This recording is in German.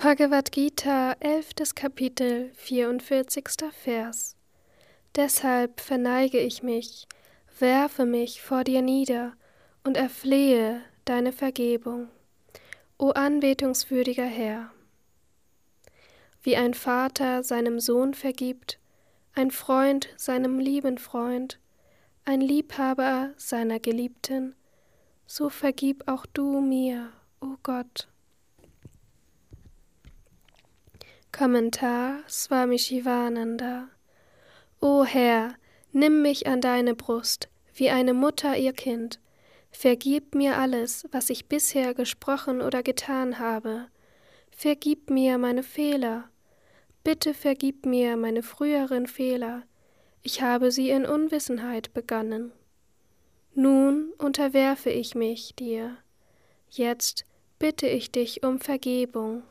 Bhagavad Gita, 11. Kapitel, 44. Vers. Deshalb verneige ich mich, werfe mich vor dir nieder und erflehe deine Vergebung. O anbetungswürdiger Herr! Wie ein Vater seinem Sohn vergibt, ein Freund seinem lieben Freund, ein Liebhaber seiner Geliebten, so vergib auch du mir, o Gott. Kommentar Swami Shivananda O Herr, nimm mich an deine Brust, wie eine Mutter ihr Kind. Vergib mir alles, was ich bisher gesprochen oder getan habe. Vergib mir meine Fehler. Bitte vergib mir meine früheren Fehler. Ich habe sie in Unwissenheit begangen. Nun unterwerfe ich mich dir. Jetzt bitte ich dich um Vergebung.